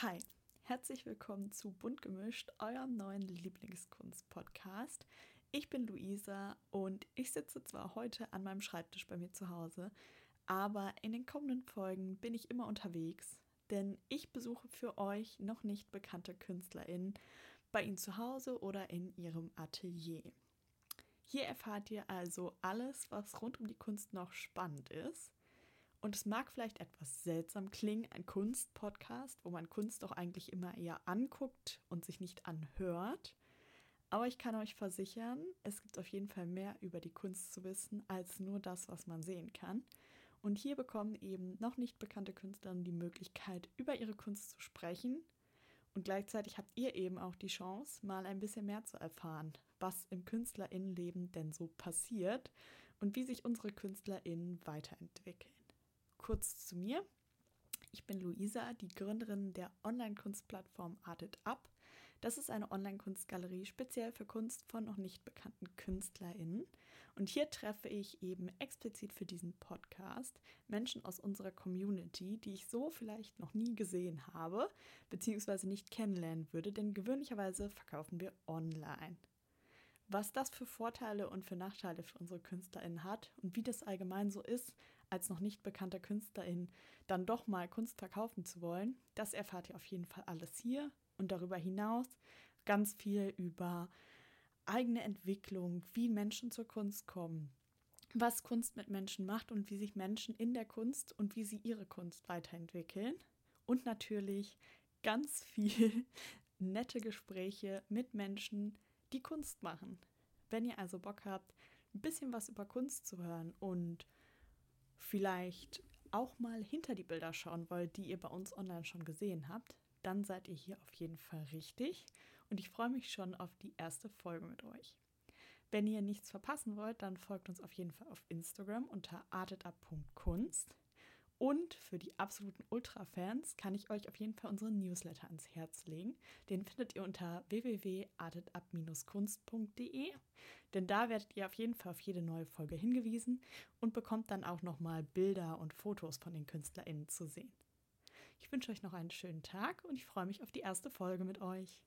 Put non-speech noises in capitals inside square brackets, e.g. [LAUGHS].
Hi, herzlich willkommen zu Bunt gemischt, eurem neuen Lieblingskunst-Podcast. Ich bin Luisa und ich sitze zwar heute an meinem Schreibtisch bei mir zu Hause, aber in den kommenden Folgen bin ich immer unterwegs, denn ich besuche für euch noch nicht bekannte KünstlerInnen bei ihnen zu Hause oder in ihrem Atelier. Hier erfahrt ihr also alles, was rund um die Kunst noch spannend ist. Und es mag vielleicht etwas seltsam klingen, ein Kunstpodcast, wo man Kunst doch eigentlich immer eher anguckt und sich nicht anhört. Aber ich kann euch versichern, es gibt auf jeden Fall mehr über die Kunst zu wissen als nur das, was man sehen kann. Und hier bekommen eben noch nicht bekannte Künstlerinnen die Möglichkeit, über ihre Kunst zu sprechen. Und gleichzeitig habt ihr eben auch die Chance, mal ein bisschen mehr zu erfahren, was im Künstlerinnenleben denn so passiert und wie sich unsere Künstlerinnen weiterentwickeln. Kurz zu mir. Ich bin Luisa, die Gründerin der Online-Kunstplattform Arted Up. Das ist eine Online-Kunstgalerie speziell für Kunst von noch nicht bekannten KünstlerInnen. Und hier treffe ich eben explizit für diesen Podcast Menschen aus unserer Community, die ich so vielleicht noch nie gesehen habe, beziehungsweise nicht kennenlernen würde, denn gewöhnlicherweise verkaufen wir online was das für Vorteile und für Nachteile für unsere KünstlerInnen hat und wie das allgemein so ist, als noch nicht bekannter KünstlerIn dann doch mal Kunst verkaufen zu wollen, das erfahrt ihr auf jeden Fall alles hier und darüber hinaus ganz viel über eigene Entwicklung, wie Menschen zur Kunst kommen, was Kunst mit Menschen macht und wie sich Menschen in der Kunst und wie sie ihre Kunst weiterentwickeln und natürlich ganz viel [LAUGHS] nette Gespräche mit Menschen, die Kunst machen. Wenn ihr also Bock habt, ein bisschen was über Kunst zu hören und vielleicht auch mal hinter die Bilder schauen wollt, die ihr bei uns online schon gesehen habt, dann seid ihr hier auf jeden Fall richtig und ich freue mich schon auf die erste Folge mit euch. Wenn ihr nichts verpassen wollt, dann folgt uns auf jeden Fall auf Instagram unter artetup.kunst. Und für die absoluten Ultra-Fans kann ich euch auf jeden Fall unseren Newsletter ans Herz legen. Den findet ihr unter www.artetup-kunst.de. Denn da werdet ihr auf jeden Fall auf jede neue Folge hingewiesen und bekommt dann auch nochmal Bilder und Fotos von den KünstlerInnen zu sehen. Ich wünsche euch noch einen schönen Tag und ich freue mich auf die erste Folge mit euch.